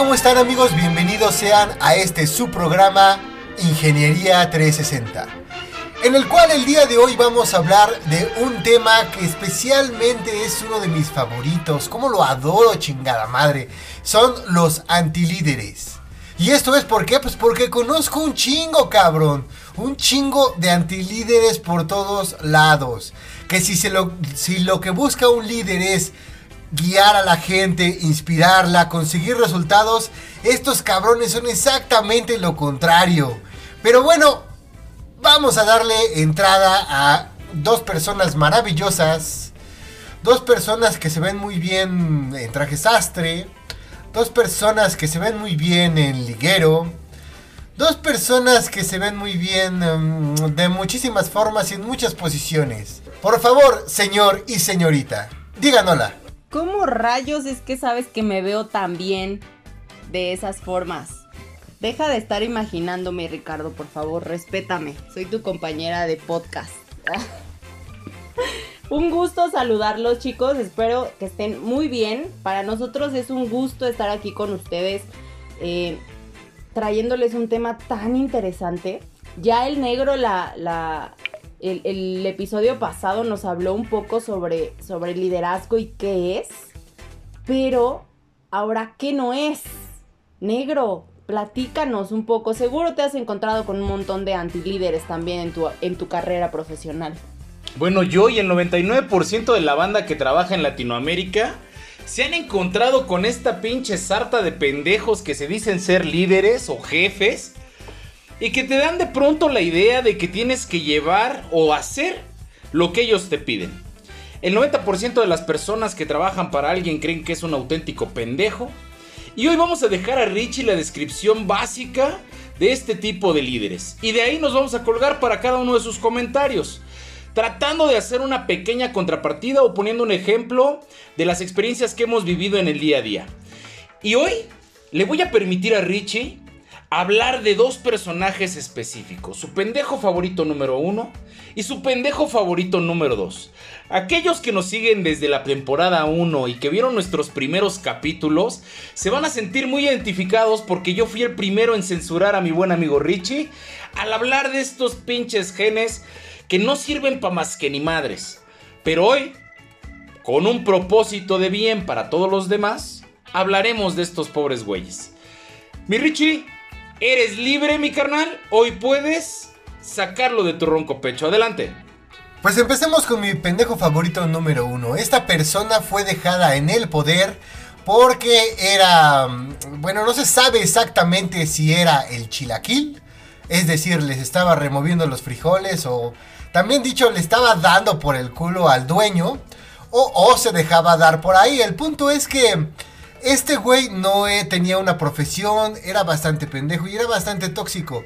¿Cómo están amigos? Bienvenidos sean a este su programa Ingeniería 360, en el cual el día de hoy vamos a hablar de un tema que especialmente es uno de mis favoritos, como lo adoro chingada madre, son los antilíderes. ¿Y esto es por qué? Pues porque conozco un chingo, cabrón. Un chingo de antilíderes por todos lados. Que si, se lo, si lo que busca un líder es guiar a la gente, inspirarla, conseguir resultados, estos cabrones son exactamente lo contrario. Pero bueno, vamos a darle entrada a dos personas maravillosas, dos personas que se ven muy bien en traje sastre, dos personas que se ven muy bien en liguero, dos personas que se ven muy bien um, de muchísimas formas y en muchas posiciones. Por favor, señor y señorita, digan hola. ¿Cómo rayos es que sabes que me veo tan bien de esas formas? Deja de estar imaginándome, Ricardo, por favor, respétame. Soy tu compañera de podcast. un gusto saludarlos, chicos. Espero que estén muy bien. Para nosotros es un gusto estar aquí con ustedes, eh, trayéndoles un tema tan interesante. Ya el negro la, la, el, episodio pasado nos habló un poco sobre, sobre liderazgo y qué es, pero ahora, ¿qué no es? Negro, platícanos un poco. Seguro te has encontrado con un montón de antilíderes también en tu, en tu carrera profesional. Bueno, yo y el 99% de la banda que trabaja en Latinoamérica se han encontrado con esta pinche sarta de pendejos que se dicen ser líderes o jefes y que te dan de pronto la idea de que tienes que llevar o hacer lo que ellos te piden. El 90% de las personas que trabajan para alguien creen que es un auténtico pendejo. Y hoy vamos a dejar a Richie la descripción básica de este tipo de líderes. Y de ahí nos vamos a colgar para cada uno de sus comentarios. Tratando de hacer una pequeña contrapartida o poniendo un ejemplo de las experiencias que hemos vivido en el día a día. Y hoy le voy a permitir a Richie hablar de dos personajes específicos, su pendejo favorito número uno y su pendejo favorito número dos. Aquellos que nos siguen desde la temporada 1 y que vieron nuestros primeros capítulos se van a sentir muy identificados porque yo fui el primero en censurar a mi buen amigo Richie al hablar de estos pinches genes que no sirven para más que ni madres. Pero hoy, con un propósito de bien para todos los demás, hablaremos de estos pobres güeyes. Mi Richie, Eres libre, mi carnal. Hoy puedes sacarlo de tu ronco pecho. Adelante. Pues empecemos con mi pendejo favorito número uno. Esta persona fue dejada en el poder porque era... Bueno, no se sabe exactamente si era el chilaquil. Es decir, les estaba removiendo los frijoles o... También dicho, le estaba dando por el culo al dueño. O, o se dejaba dar por ahí. El punto es que este güey no eh, tenía una profesión, era bastante pendejo y era bastante tóxico,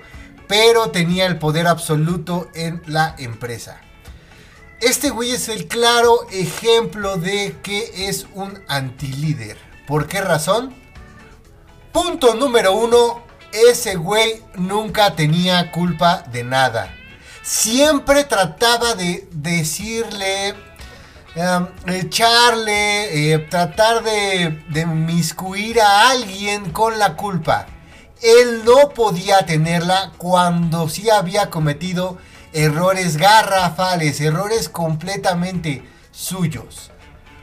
pero tenía el poder absoluto en la empresa. Este güey es el claro ejemplo de que es un antilíder. ¿Por qué razón? Punto número uno, ese güey nunca tenía culpa de nada. Siempre trataba de decirle echarle, eh, tratar de, de miscuir a alguien con la culpa. Él no podía tenerla cuando sí había cometido errores garrafales, errores completamente suyos.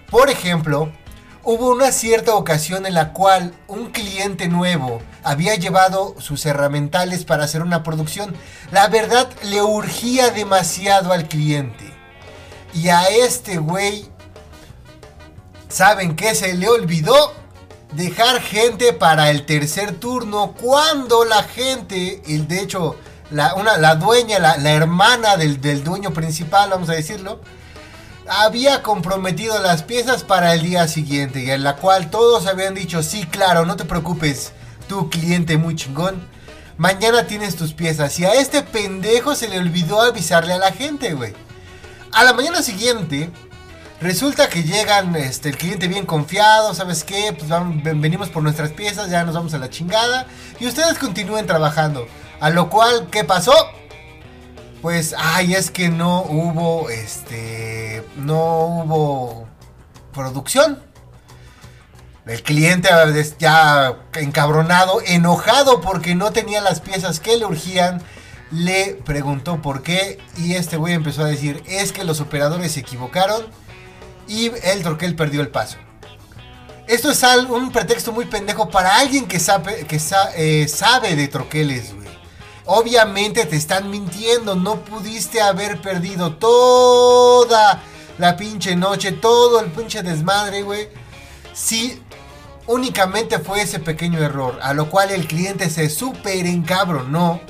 Por ejemplo, hubo una cierta ocasión en la cual un cliente nuevo había llevado sus herramientales para hacer una producción. La verdad le urgía demasiado al cliente. Y a este güey, ¿saben qué? Se le olvidó dejar gente para el tercer turno cuando la gente, el, de hecho, la, una, la dueña, la, hermana del, dueño principal, vamos a decirlo, había comprometido las piezas para el día siguiente y en la cual todos habían dicho, sí, claro, no te preocupes, tu cliente muy chingón, mañana tienes tus piezas. Y a este pendejo se le olvidó avisarle a la gente, güey. A la mañana siguiente, resulta que llegan este, el cliente bien confiado, ¿sabes qué? Pues venimos por nuestras piezas, ya nos vamos a la chingada. Y ustedes continúen trabajando. A lo cual, ¿qué pasó? Pues, ay, es que no hubo, este, no hubo producción. El cliente ya encabronado, enojado porque no tenía las piezas que le urgían, le preguntó por qué y este güey empezó a decir, es que los operadores se equivocaron y el troquel perdió el paso. Esto es un pretexto muy pendejo para alguien que sabe, que eh, sabe de troqueles, güey. Obviamente te están mintiendo, no pudiste haber perdido toda la pinche noche, todo el pinche desmadre, güey. Si únicamente fue ese pequeño error, a lo cual el cliente se super encabronó,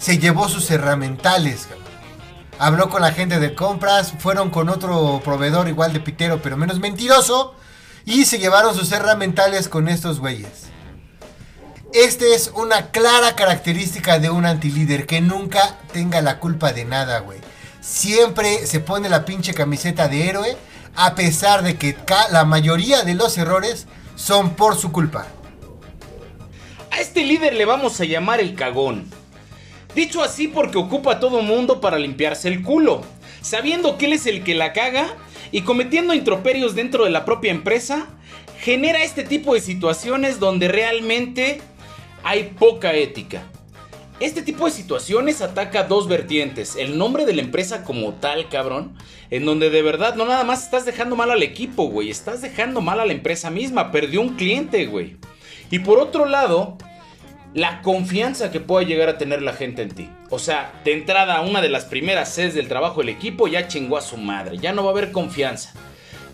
se llevó sus herramientales, habló con la gente de compras, fueron con otro proveedor igual de pitero, pero menos mentiroso, y se llevaron sus herramientales con estos güeyes. Este es una clara característica de un antilíder que nunca tenga la culpa de nada, güey. Siempre se pone la pinche camiseta de héroe, a pesar de que la mayoría de los errores son por su culpa. A este líder le vamos a llamar el cagón. Dicho así porque ocupa a todo mundo para limpiarse el culo, sabiendo que él es el que la caga y cometiendo introperios dentro de la propia empresa, genera este tipo de situaciones donde realmente hay poca ética. Este tipo de situaciones ataca dos vertientes. El nombre de la empresa como tal, cabrón. En donde de verdad no nada más estás dejando mal al equipo, güey. Estás dejando mal a la empresa misma. Perdió un cliente, güey. Y por otro lado, la confianza que pueda llegar a tener la gente en ti. O sea, de entrada, una de las primeras sedes del trabajo del equipo ya chingó a su madre. Ya no va a haber confianza.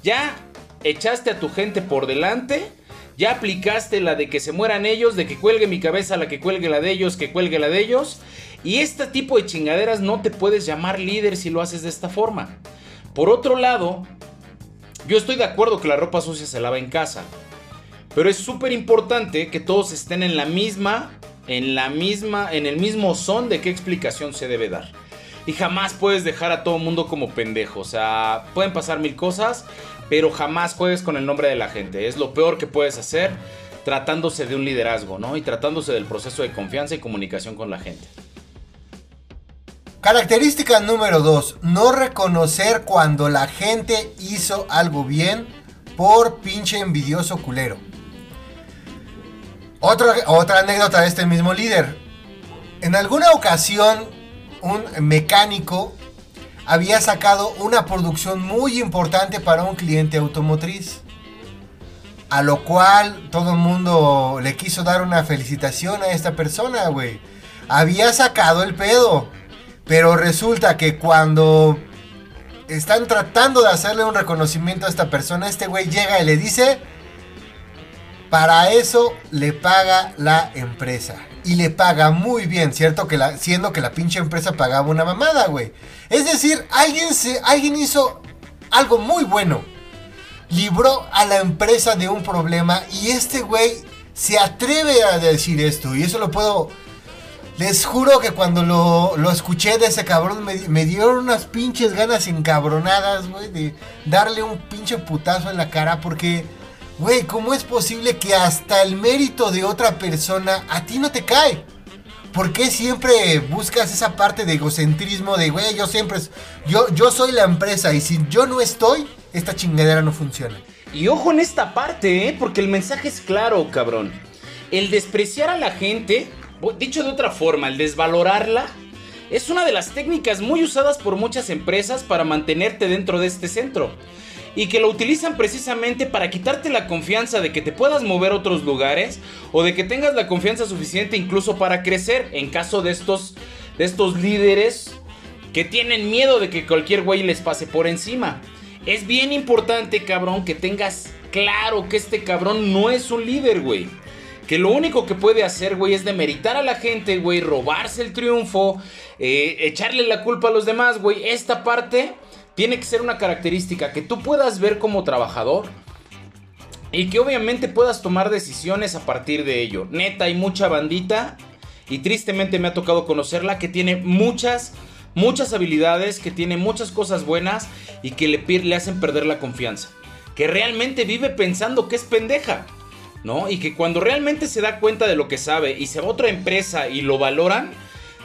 Ya echaste a tu gente por delante ya aplicaste la de que se mueran ellos, de que cuelgue mi cabeza, la que cuelgue la de ellos, que cuelgue la de ellos. Y este tipo de chingaderas no te puedes llamar líder si lo haces de esta forma. Por otro lado, yo estoy de acuerdo que la ropa sucia se lava en casa. Pero es súper importante que todos estén en la misma, en la misma, en el mismo son de qué explicación se debe dar. Y jamás puedes dejar a todo mundo como pendejo. O sea, pueden pasar mil cosas, pero jamás juegues con el nombre de la gente. Es lo peor que puedes hacer tratándose de un liderazgo, ¿no? Y tratándose del proceso de confianza y comunicación con la gente. Característica número 2. No reconocer cuando la gente hizo algo bien por pinche envidioso culero. Otra, otra anécdota de este mismo líder. En alguna ocasión, un mecánico había sacado una producción muy importante para un cliente automotriz. A lo cual todo el mundo le quiso dar una felicitación a esta persona, güey. Había sacado el pedo. Pero resulta que cuando están tratando de hacerle un reconocimiento a esta persona, este güey llega y le dice, para eso le paga la empresa. Y le paga muy bien, ¿cierto? Que la, siendo que la pinche empresa pagaba una mamada, güey. Es decir, alguien, se, alguien hizo algo muy bueno. Libró a la empresa de un problema y este güey se atreve a decir esto. Y eso lo puedo... Les juro que cuando lo, escuché de ese cabrón me, me, dieron unas pinches ganas encabronadas, güey, de darle un pinche putazo en la cara porque Güey, ¿cómo es posible que hasta el mérito de otra persona a ti no te cae? ¿Por qué siempre buscas esa parte de egocentrismo de, güey, yo siempre, yo, yo soy la empresa y si yo no estoy, esta chingadera no funciona? Y ojo en esta parte, ¿eh? porque el mensaje es claro, cabrón. El despreciar a la gente, dicho de otra forma, el desvalorarla, es una de las técnicas muy usadas por muchas empresas para mantenerte dentro de este centro y que lo utilizan precisamente para quitarte la confianza de que te puedas mover a otros lugares o de que tengas la confianza suficiente incluso para crecer en caso de estos, de estos líderes que tienen miedo de que cualquier güey les pase por encima. Es bien importante, cabrón, que tengas claro que este cabrón no es un líder, güey. Que lo único que puede hacer, güey, es demeritar a la gente, güey, robarse el triunfo, eh, echarle la culpa a los demás, güey. Esta parte tiene que ser una característica que tú puedas ver como trabajador y que obviamente puedas tomar decisiones a partir de ello. Neta, hay mucha bandita y tristemente me ha tocado conocerla que tiene muchas, muchas habilidades, que tiene muchas cosas buenas y que le, le hacen perder la confianza. Que realmente vive pensando que es pendeja. ¿No? Y que cuando realmente se da cuenta de lo que sabe y se va a otra empresa y lo valoran,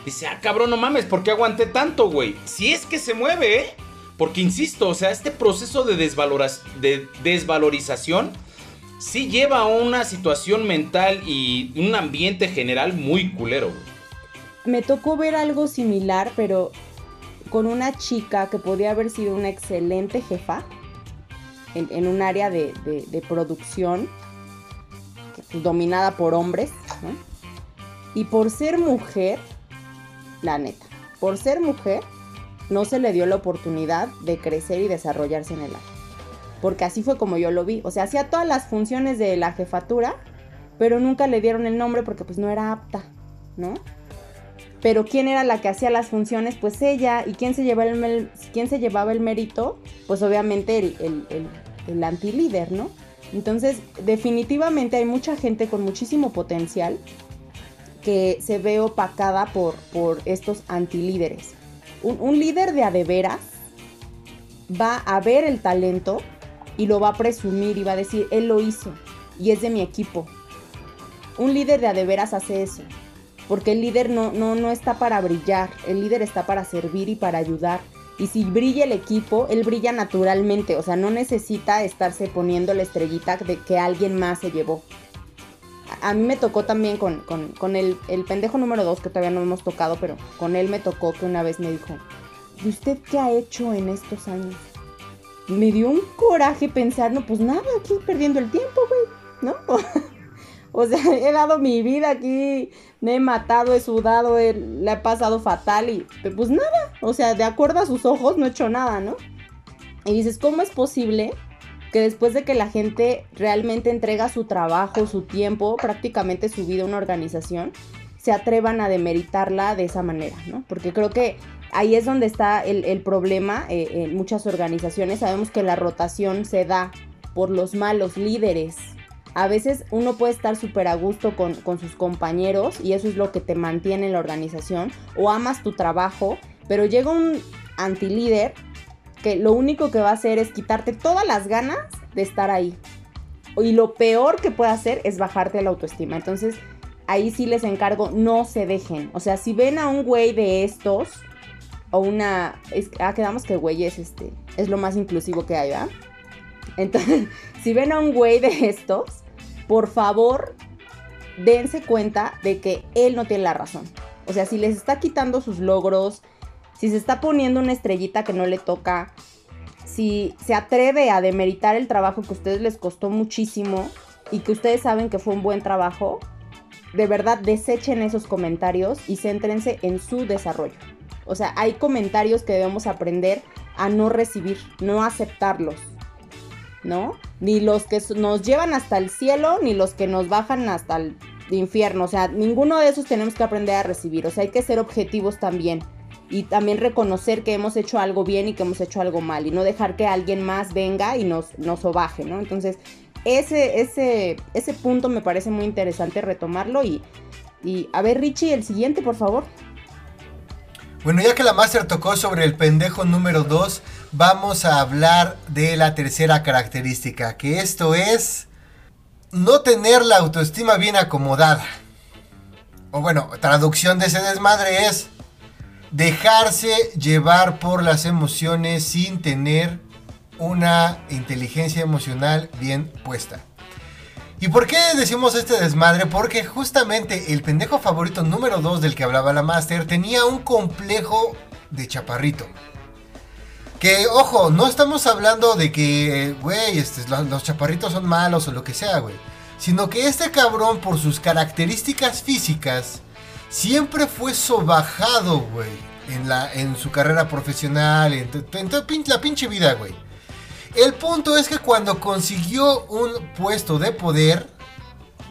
dice, ah, cabrón, no mames, ¿por qué aguanté tanto, güey? Si es que se mueve, ¿eh? Porque insisto, o sea, este proceso de, de desvalorización sí lleva a una situación mental y un ambiente general muy culero. Me tocó ver algo similar, pero con una chica que podía haber sido una excelente jefa en, un área de, producción dominada por hombres. Y por ser mujer, la neta, por ser mujer, no se le dio la oportunidad de crecer y desarrollarse en el área porque así fue como yo lo vi. O sea, hacía todas las funciones de la jefatura, pero nunca le dieron el nombre porque pues no era apta, ¿no? Pero ¿quién era la que hacía las funciones? Pues ella. ¿Y quién se llevaba el, quién se llevaba el mérito? Pues obviamente el, el, el, antilíder, ¿no? Entonces, definitivamente hay mucha gente con muchísimo potencial que se ve opacada por, por estos antilíderes. Un, un líder de adeveras va a ver el talento y lo va a presumir y va a decir, él lo hizo y es de mi equipo. Un líder de adeveras hace eso, porque el líder no, no, no está para brillar, el líder está para servir y para ayudar. Y si brilla el equipo, él brilla naturalmente, o sea, no necesita estarse poniendo la estrellita de que alguien más se llevó. A, mí me tocó también con, el, el, pendejo número dos, que todavía no hemos tocado, pero con él me tocó que una vez me dijo, ¿y usted qué ha hecho en estos años? me dio un coraje pensar, no, pues nada, aquí perdiendo el tiempo, güey, ¿no? o sea, he dado mi vida aquí, me he matado, he sudado, le he pasado fatal y pues nada, o sea, de acuerdo a sus ojos no he hecho nada, ¿no? Y dices, ¿cómo es posible que después de que la gente realmente entrega su trabajo, su tiempo, prácticamente su vida a una organización, se atrevan a demeritarla de esa manera, ¿no? Porque creo que ahí es donde está el, problema eh, en muchas organizaciones. Sabemos que la rotación se da por los malos líderes. A veces uno puede estar súper a gusto con, sus compañeros y eso es lo que te mantiene en la organización o amas tu trabajo, pero llega un antilíder que lo único que va a hacer es quitarte todas las ganas de estar ahí. Y lo peor que puede hacer es bajarte la autoestima. Entonces, ahí sí les encargo, no se dejen. O sea, si ven a un güey de estos, o una... ah, quedamos que güey es, este, es lo más inclusivo que hay, ¿verdad? Entonces, si ven a un güey de estos, por favor, dense cuenta de que él no tiene la razón. O sea, si les está quitando sus logros, si se está poniendo una estrellita que no le toca, si se atreve a demeritar el trabajo que a ustedes les costó muchísimo y que ustedes saben que fue un buen trabajo, de verdad desechen esos comentarios y céntrense en su desarrollo. O sea, hay comentarios que debemos aprender a no recibir, no aceptarlos, ¿no? Ni los que nos llevan hasta el cielo, ni los que nos bajan hasta el infierno. O sea, ninguno de esos tenemos que aprender a recibir. O sea, hay que ser objetivos también. Y también reconocer que hemos hecho algo bien y que hemos hecho algo mal. Y no dejar que alguien más venga y nos, nos ¿no? Entonces, ese, ese, ese punto me parece muy interesante retomarlo. Y, y a ver, Richie, el siguiente, por favor. Bueno, ya que la Master tocó sobre el pendejo número 2, vamos a hablar de la tercera característica, que esto es no tener la autoestima bien acomodada. O bueno, traducción de ese desmadre es dejarse llevar por las emociones sin tener una inteligencia emocional bien puesta. ¿Y por qué decimos este desmadre? Porque justamente el pendejo favorito número 2 del que hablaba la Master tenía un complejo de chaparrito. Que, ojo, no estamos hablando de que, güey, este, los, chaparritos son malos o lo que sea, güey. Sino que este cabrón, por sus características físicas, siempre fue sobajado, güey. En, en su carrera profesional, en, en la pinche vida, güey. El punto es que cuando consiguió un puesto de poder,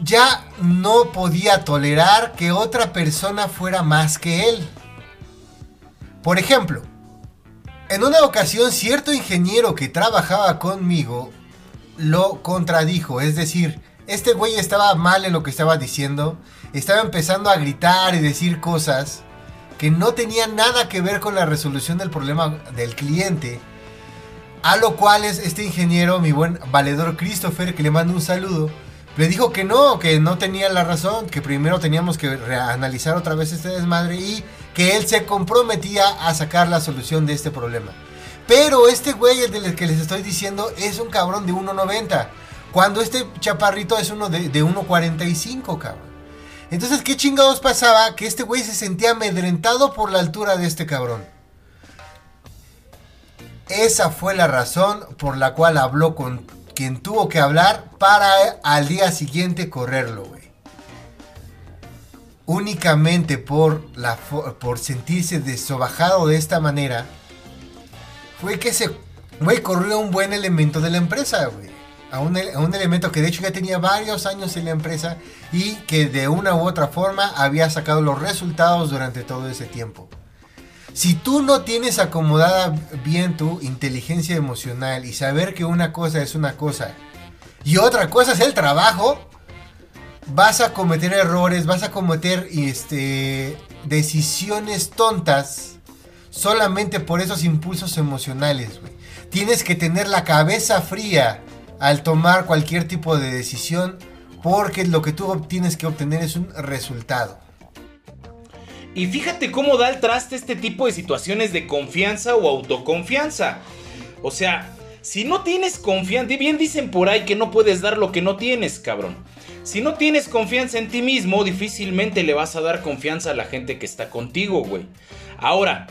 ya no podía tolerar que otra persona fuera más que él. Por ejemplo, En una ocasión, cierto ingeniero que trabajaba conmigo lo contradijo. Es decir, este güey estaba mal en lo que estaba diciendo. Estaba empezando a gritar y decir cosas que no tenían nada que ver con la resolución del problema del cliente. A lo cual es este ingeniero, mi buen valedor Christopher, que le mando un saludo, le dijo que no, que no tenía la razón, que primero teníamos que reanalizar otra vez este desmadre y que él se comprometía a sacar la solución de este problema. Pero este güey, el del que les estoy diciendo, es un cabrón de 1.90. Cuando este chaparrito es uno de, de 1.45, cabrón. Entonces, ¿qué chingados pasaba? Que este güey se sentía amedrentado por la altura de este cabrón. Esa fue la razón por la cual habló con quien tuvo que hablar para al día siguiente correrlo, güey. Únicamente por, la, por sentirse desobajado de esta manera, fue que ese güey corrió un buen elemento de la empresa, güey. A un, elemento que de hecho ya tenía varios años en la empresa y que de una u otra forma había sacado los resultados durante todo ese tiempo. Si tú no tienes acomodada bien tu inteligencia emocional y saber que una cosa es una cosa y otra cosa es el trabajo, vas a cometer errores, vas a cometer este, decisiones tontas solamente por esos impulsos emocionales. Tienes que tener la cabeza fría al tomar cualquier tipo de decisión porque lo que tú tienes que obtener es un resultado. Y fíjate cómo da el traste este tipo de situaciones de confianza o autoconfianza. O sea, si no tienes confianza, bien dicen por ahí que no puedes dar lo que no tienes, cabrón. Si no tienes confianza en ti mismo, difícilmente le vas a dar confianza a la gente que está contigo, güey. Ahora,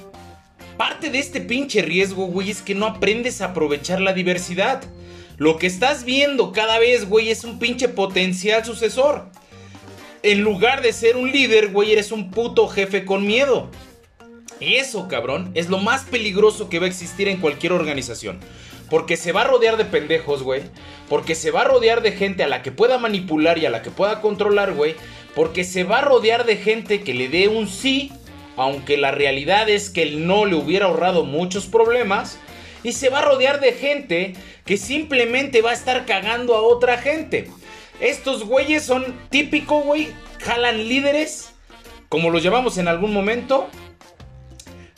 parte de este pinche riesgo, güey, es que no aprendes a aprovechar la diversidad. Lo que estás viendo cada vez, güey, es un pinche potencial sucesor en lugar de ser un líder, güey, eres un puto jefe con miedo. Eso, cabrón, es lo más peligroso que va a existir en cualquier organización. Porque se va a rodear de pendejos, güey. Porque se va a rodear de gente a la que pueda manipular y a la que pueda controlar, güey. Porque se va a rodear de gente que le dé un sí, aunque la realidad es que el no le hubiera ahorrado muchos problemas. Y se va a rodear de gente que simplemente va a estar cagando a otra gente. Estos güeyes son típico, güey. Jalan líderes, como los llamamos en algún momento.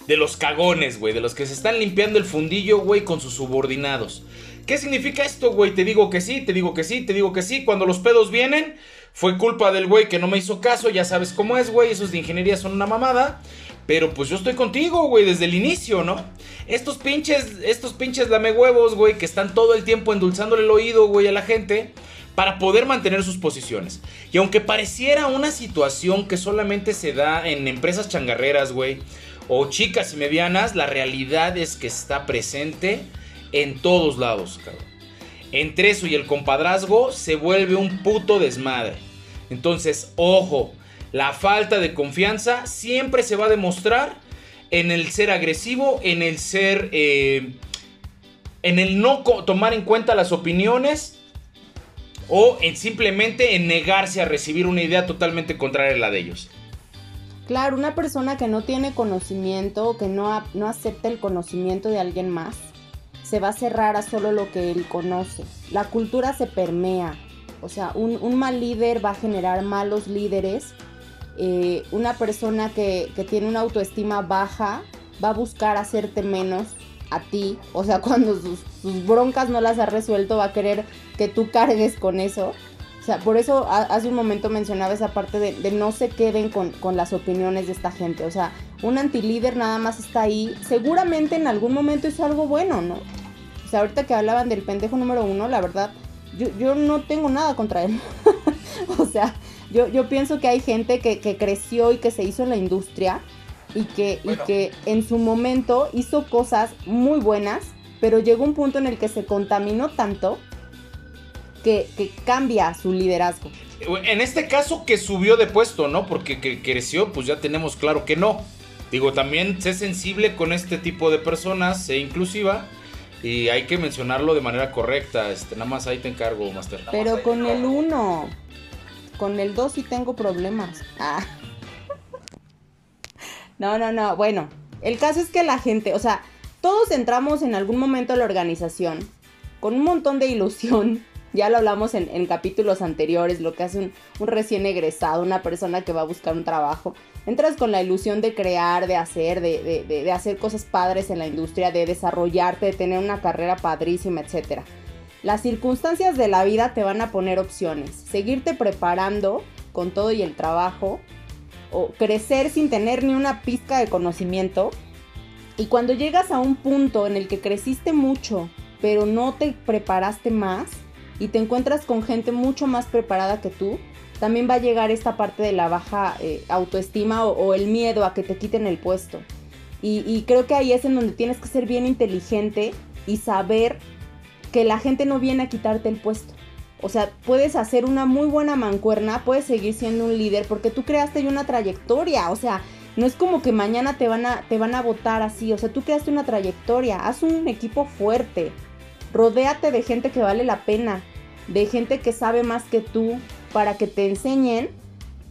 De los cagones, güey. De los que se están limpiando el fundillo, güey, con sus subordinados. ¿Qué significa esto, güey? Te digo que sí, te digo que sí, te digo que sí. Cuando los pedos vienen, fue culpa del güey que no me hizo caso. Ya sabes cómo es, güey. Esos de ingeniería son una mamada. Pero pues yo estoy contigo, güey, desde el inicio, ¿no? Estos pinches, estos pinches lamehuevos, güey, que están todo el tiempo endulzándole el oído, güey, a la gente para poder mantener sus posiciones. Y aunque pareciera una situación que solamente se da en empresas changarreras, güey, o chicas y medianas, la realidad es que está presente en todos lados, cabrón. Entre eso y el compadrazgo se vuelve un puto desmadre. Entonces, ojo, la falta de confianza siempre se va a demostrar en el ser agresivo, en el ser... Eh, en el no tomar en cuenta las opiniones o en simplemente en negarse a recibir una idea totalmente contraria a la de ellos. Claro, una persona que no tiene conocimiento, que no, no acepta el conocimiento de alguien más, se va a cerrar a solo lo que él conoce. La cultura se permea, o sea, un, mal líder va a generar malos líderes. Eh, una persona que, que tiene una autoestima baja va a buscar hacerte menos a ti. O sea, cuando sus, broncas no las ha resuelto, va a querer que tú cargues con eso. O sea, por eso hace un momento mencionaba esa parte de, no se queden con, con, las opiniones de esta gente. O sea, un antilíder nada más está ahí. Seguramente en algún momento hizo algo bueno, ¿no? O sea, ahorita que hablaban del pendejo número uno, la verdad, yo, yo no tengo nada contra él. o sea, yo, yo pienso que hay gente que, que creció y que se hizo en la industria y que, y que en su momento hizo cosas muy buenas, pero llegó un punto en el que se contaminó tanto que, cambia su liderazgo. En este caso que subió de puesto, ¿no? Porque que creció, pues ya tenemos claro que no. Digo, también sé sensible con este tipo de personas, sé inclusiva. Y hay que mencionarlo de manera correcta. Este, nada más ahí te encargo, Master. Pero con el 1. Con el 2 sí tengo problemas. Ah. No, no, no. Bueno, el caso es que la gente, o sea, todos entramos en algún momento a la organización con un montón de ilusión. Ya lo hablamos en, capítulos anteriores, lo que hace un, recién egresado, una persona que va a buscar un trabajo. Entras con la ilusión de crear, de hacer, de, de hacer cosas padres en la industria, de desarrollarte, de tener una carrera padrísima, etc. Las circunstancias de la vida te van a poner opciones. Seguirte preparando con todo y el trabajo, o crecer sin tener ni una pizca de conocimiento. Y cuando llegas a un punto en el que creciste mucho, pero no te preparaste más y te encuentras con gente mucho más preparada que tú, también va a llegar esta parte de la baja eh, autoestima o, el miedo a que te quiten el puesto. Y, y creo que ahí es en donde tienes que ser bien inteligente y saber que la gente no viene a quitarte el puesto. O sea, puedes hacer una muy buena mancuerna, puedes seguir siendo un líder porque tú creaste una trayectoria. O sea, no es como que mañana te van a, te van a votar así. O sea, tú creaste una trayectoria. Haz un equipo fuerte. Rodéate de gente que vale la pena. De gente que sabe más que tú. Para que te enseñen.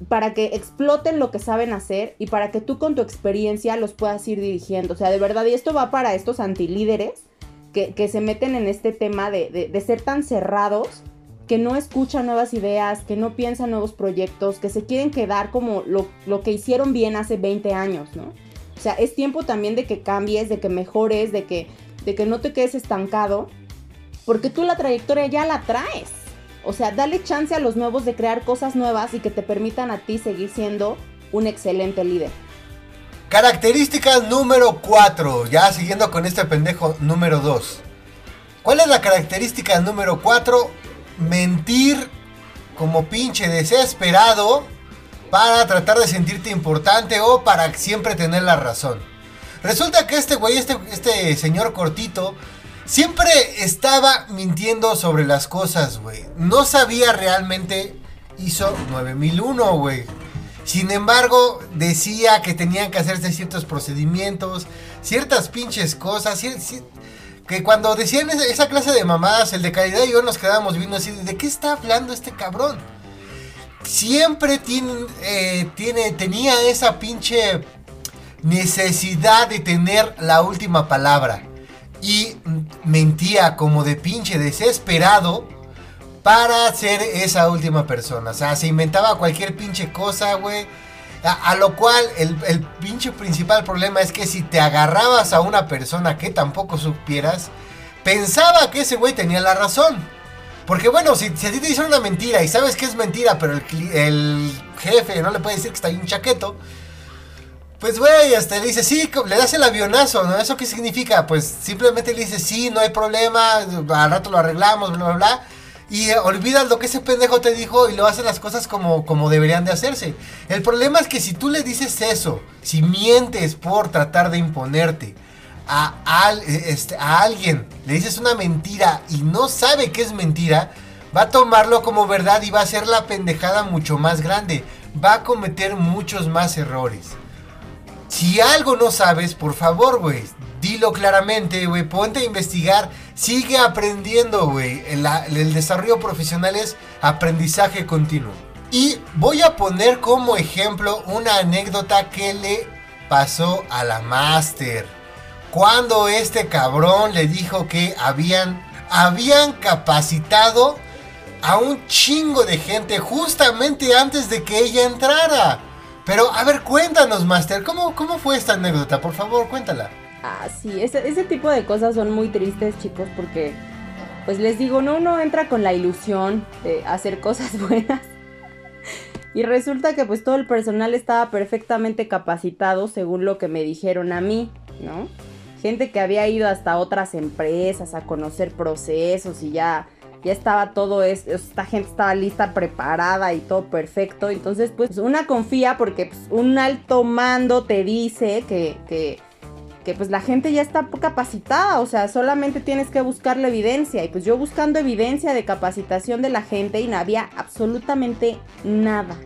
Para que exploten lo que saben hacer. Y para que tú con tu experiencia los puedas ir dirigiendo. O sea, de verdad. Y esto va para estos antilíderes. Que, se meten en este tema de, de, de ser tan cerrados que no escuchan nuevas ideas, que no piensan nuevos proyectos, que se quieren quedar como lo, que hicieron bien hace 20 años, ¿no? O sea, es tiempo también de que cambies, de que mejores, de que, de que no te quedes estancado, porque tú la trayectoria ya la traes. O sea, dale chance a los nuevos de crear cosas nuevas y que te permitan a ti seguir siendo un excelente líder. Característica número 4, ya siguiendo con este pendejo número 2. ¿Cuál es la característica número 4? mentir como pinche desesperado para tratar de sentirte importante o para siempre tener la razón. Resulta que este güey, este, este señor cortito, siempre estaba mintiendo sobre las cosas, güey. No sabía realmente, hizo 9001, güey. Sin embargo, decía que tenían que hacerse ciertos procedimientos, ciertas pinches cosas, que cuando decían esa, clase de mamadas, el de calidad y yo nos quedábamos viendo así, ¿de qué está hablando este cabrón? Siempre tiene, eh, tenía esa pinche necesidad de tener la última palabra. Y mentía como de pinche desesperado para ser esa última persona. O sea, se inventaba cualquier pinche cosa, güey a, lo cual el, pinche principal problema es que si te agarrabas a una persona que tampoco supieras, pensaba que ese güey tenía la razón. Porque bueno, si, a ti te dicen una mentira y sabes que es mentira, pero el, jefe no le puede decir que está ahí un chaqueto, pues güey, hasta le dice, sí, le das el avionazo, ¿no? ¿Eso qué significa? Pues simplemente le dice, sí, no hay problema, al rato lo arreglamos, bla, bla, bla y olvidas lo que ese pendejo te dijo y lo haces las cosas como, como deberían de hacerse. El problema es que si tú le dices eso, si mientes por tratar de imponerte a, este, a alguien, le dices una mentira y no sabe que es mentira, va a tomarlo como verdad y va a hacer la pendejada mucho más grande. Va a cometer muchos más errores. Si algo no sabes, por favor, güey, dilo claramente, güey, ponte a investigar, sigue aprendiendo, güey. El, desarrollo profesional es aprendizaje continuo. Y voy a poner como ejemplo una anécdota que le pasó a la Master. Cuando este cabrón le dijo que habían, habían capacitado a un chingo de gente justamente antes de que ella entrara. Pero, a ver, cuéntanos, Master, ¿cómo, cómo fue esta anécdota? Por favor, cuéntala. Ah, sí, ese, ese tipo de cosas son muy tristes, chicos, porque, pues les digo, no uno entra con la ilusión de hacer cosas buenas. Y resulta que pues todo el personal estaba perfectamente capacitado según lo que me dijeron a mí, ¿no? Gente que había ido hasta otras empresas a conocer procesos y ya, ya estaba todo, esto, esta gente estaba lista, preparada y todo perfecto. Entonces pues una confía porque pues, un alto mando te dice que, que que pues la gente ya está capacitada, o sea, solamente tienes que buscar la evidencia. Y pues yo buscando evidencia de capacitación de la gente y no había absolutamente nada.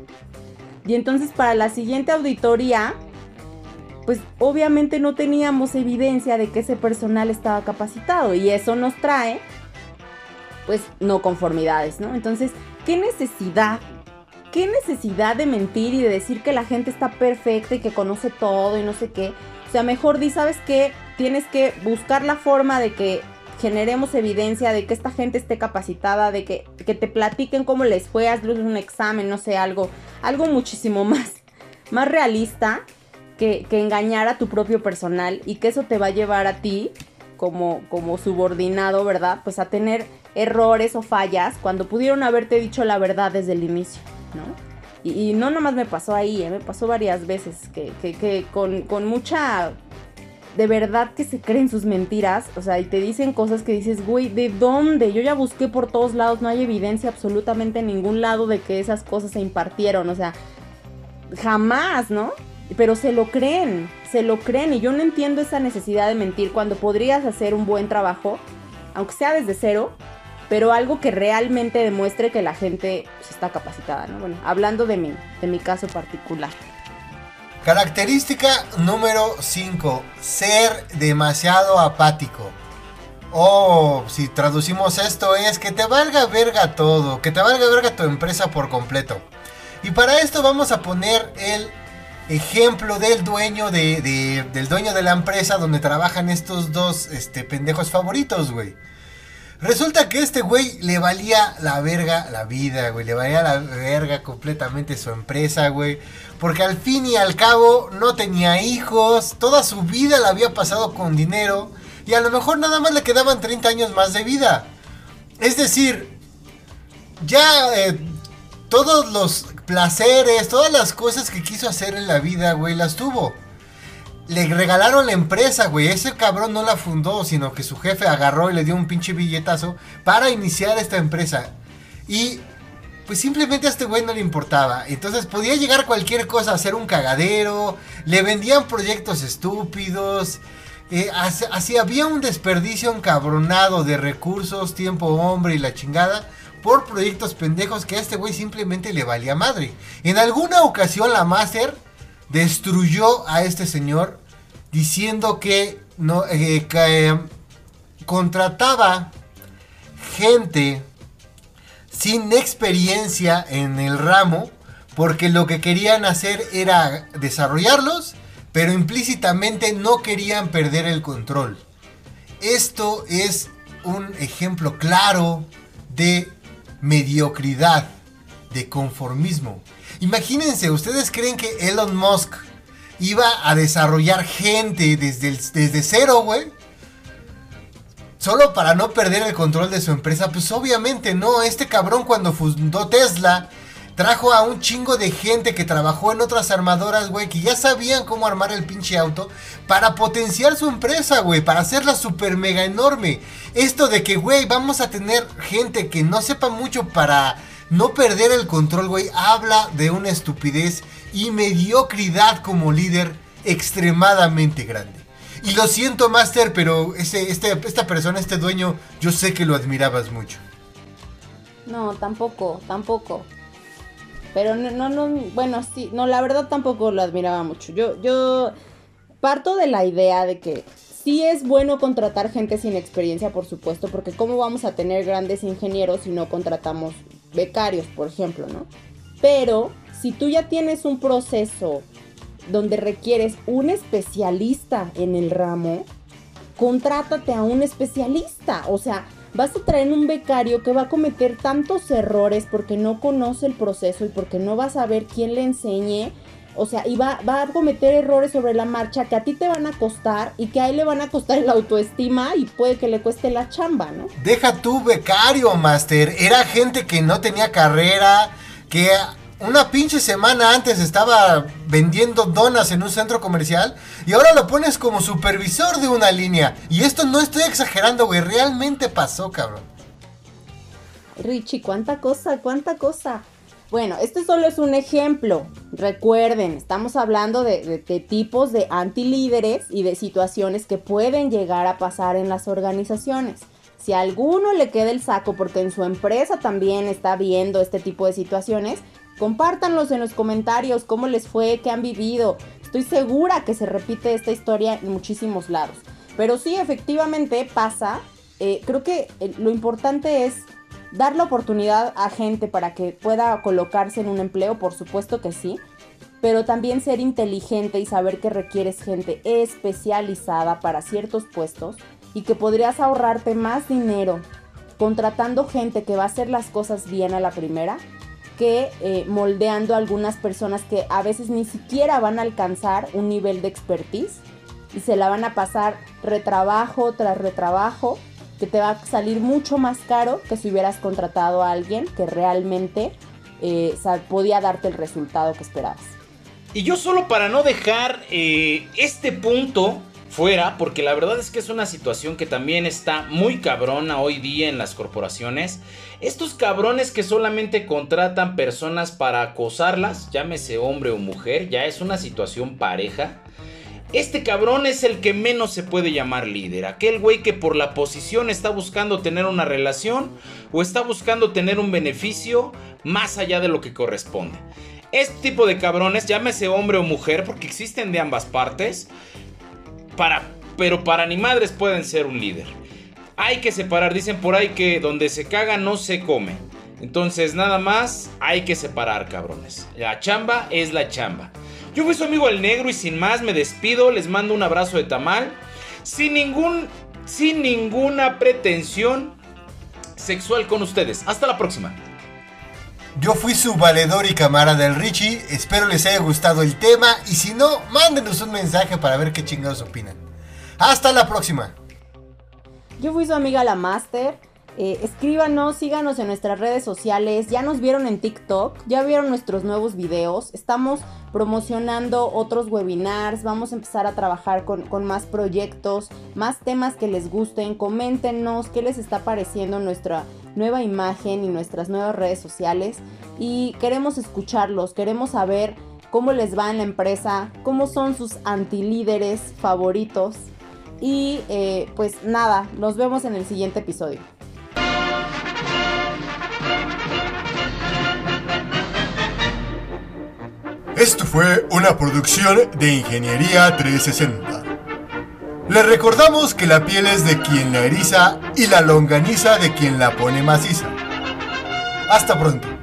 Y entonces para la siguiente auditoría, pues obviamente no teníamos evidencia de que ese personal estaba capacitado. Y eso nos trae, pues, no conformidades, ¿no? Entonces, ¿qué necesidad? ¿Qué necesidad de mentir y de decir que la gente está perfecta y que conoce todo y no sé qué? Sea, mejor di, ¿sabes qué? Tienes que buscar la forma de que generemos evidencia de que esta gente esté capacitada, de que, que te platiquen cómo les fue, hazles un examen, no sé, algo, algo muchísimo más, más realista que, que engañar a tu propio personal y que eso te va a llevar a ti como, como subordinado, ¿verdad? Pues a tener errores o fallas cuando pudieron haberte dicho la verdad desde el inicio, ¿no? Y, no nomás me pasó ahí, ¿eh? me pasó varias veces que, que, que con, con mucha de verdad que se creen sus mentiras, o sea, y te dicen cosas que dices, güey, ¿de dónde? Yo ya busqué por todos lados, no hay evidencia absolutamente en ningún lado de que esas cosas se impartieron, o sea, jamás, ¿no? Pero se lo creen, se lo creen, y yo no entiendo esa necesidad de mentir cuando podrías hacer un buen trabajo, aunque sea desde cero, pero algo que realmente demuestre que la gente pues, está capacitada, ¿no? Bueno, hablando de mi, de mi caso particular. Característica número 5. Ser demasiado apático. O si traducimos esto es que te valga verga todo, que te valga verga tu empresa por completo. Y para esto vamos a poner el ejemplo del dueño de, de- del dueño de la empresa donde trabajan estos dos este, pendejos favoritos, güey. Resulta que este güey le valía la verga la vida, güey. Le valía la verga completamente su empresa, güey. Porque al fin y al cabo no tenía hijos. Toda su vida la había pasado con dinero. Y a lo mejor nada más le quedaban 30 años más de vida. Es decir, ya eh, todos los placeres, todas las cosas que quiso hacer en la vida, güey, las tuvo. Le regalaron la empresa, güey. Ese cabrón no la fundó, sino que su jefe agarró y le dio un pinche billetazo para iniciar esta empresa. Y pues simplemente a este güey no le importaba. Entonces podía llegar cualquier cosa a ser un cagadero. Le vendían proyectos estúpidos. eh, así, había un desperdicio encabronado de recursos, tiempo, hombre y la chingada. Por proyectos pendejos que a este güey simplemente le valía madre. En alguna ocasión la Master destruyó a este señor diciendo que no eh, eh, contrataba gente sin experiencia en el ramo porque lo que querían hacer era desarrollarlos pero implícitamente no querían perder el control. Esto es un ejemplo claro de mediocridad de conformismo Imagínense, ¿ustedes creen que Elon Musk iba a desarrollar gente desde, desde cero, güey? Solo para no perder el control de su empresa. Pues obviamente no. Este cabrón cuando fundó Tesla trajo a un chingo de gente que trabajó en otras armadoras, güey, que ya sabían cómo armar el pinche auto para potenciar su empresa, güey, para hacerla super mega enorme. Esto de que, güey, vamos a tener gente que no sepa mucho para no perder el control, güey, habla de una estupidez y mediocridad como líder extremadamente grande. Y lo siento, Master, pero ese, este, esta persona, este dueño, yo sé que lo admirabas mucho. No, tampoco, tampoco. Pero no, no, no, bueno, sí, no, la verdad tampoco lo admiraba mucho. Yo, yo parto de la idea de que sí es bueno contratar gente sin experiencia, por supuesto, porque cómo vamos a tener grandes ingenieros si no contratamos becarios, por ejemplo, ¿no? Pero si tú ya tienes un proceso donde requieres un especialista en el ramo, contrátate a un especialista. O sea, vas a traer un becario que va a cometer tantos errores porque no conoce el proceso y porque no va a saber quién le enseñe. O sea, y va, va a cometer errores sobre la marcha que a ti te van a costar y que a él le van a costar la autoestima y puede que le cueste la chamba, ¿no? Deja tu becario, Master. Era gente que no tenía carrera, que una pinche semana antes estaba vendiendo donas en un centro comercial y ahora lo pones como supervisor de una línea. Y esto no estoy exagerando, güey. Realmente pasó, cabrón. Richie, cuánta cosa, cuánta cosa. Bueno, este solo es un ejemplo. Recuerden, estamos hablando de, de- de tipos de antilíderes y de situaciones que pueden llegar a pasar en las organizaciones. Si a alguno le queda el saco porque en su empresa también está viendo este tipo de situaciones, compártanlos en los comentarios, cómo les fue, qué han vivido. Estoy segura que se repite esta historia en muchísimos lados. Pero sí, efectivamente pasa. Eh, creo que eh, lo importante es dar la oportunidad a gente para que pueda colocarse en un empleo, por supuesto que sí. pero también ser inteligente y saber que requieres gente especializada para ciertos puestos y que podrías ahorrarte más dinero contratando gente que va a hacer las cosas bien a la primera que eh, moldeando a algunas personas que a veces ni siquiera van a alcanzar un nivel de expertise y se la van a pasar retrabajo tras retrabajo que te va a salir mucho más caro que si hubieras contratado a alguien que realmente eh, podía darte el resultado que esperabas. Y yo solo para no dejar eh, este punto fuera, porque la verdad es que es una situación que también está muy cabrona hoy día en las corporaciones. Estos cabrones que solamente contratan personas para acosarlas, llámese hombre o mujer, ya es una situación pareja. Este cabrón es el que menos se puede llamar líder. Aquel güey que por la posición está buscando tener una relación o está buscando tener un beneficio más allá de lo que corresponde. Este tipo de cabrones, llámese hombre o mujer, porque existen de ambas partes, para, pero para ni madres pueden ser un líder. Hay que separar, dicen por ahí que donde se caga no se come. Entonces nada más hay que separar, cabrones. La chamba es la chamba. Yo fui su amigo el negro y sin más me despido, les mando un abrazo de tamal. Sin ningún, sin ninguna pretensión sexual con ustedes. Hasta la próxima. Yo fui su valedor y camarada del Richie. Espero les haya gustado el tema. Y si no, mándenos un mensaje para ver qué chingados opinan. Hasta la próxima. Yo fui su amiga la Master. Eh, escríbanos, síganos en nuestras redes sociales. Ya nos vieron en TikTok, ya vieron nuestros nuevos videos. Estamos promocionando otros webinars. Vamos a empezar a trabajar con, con más proyectos, más temas que les gusten. Coméntenos qué les está pareciendo nuestra nueva imagen y nuestras nuevas redes sociales y queremos escucharlos, queremos saber cómo les va en la empresa, cómo son sus antilíderes favoritos y eh, pues nada, nos vemos en el siguiente episodio. Esto fue una producción de Ingeniería 360. Le recordamos que la piel es de quien la eriza y la longaniza de quien la pone maciza. Hasta pronto.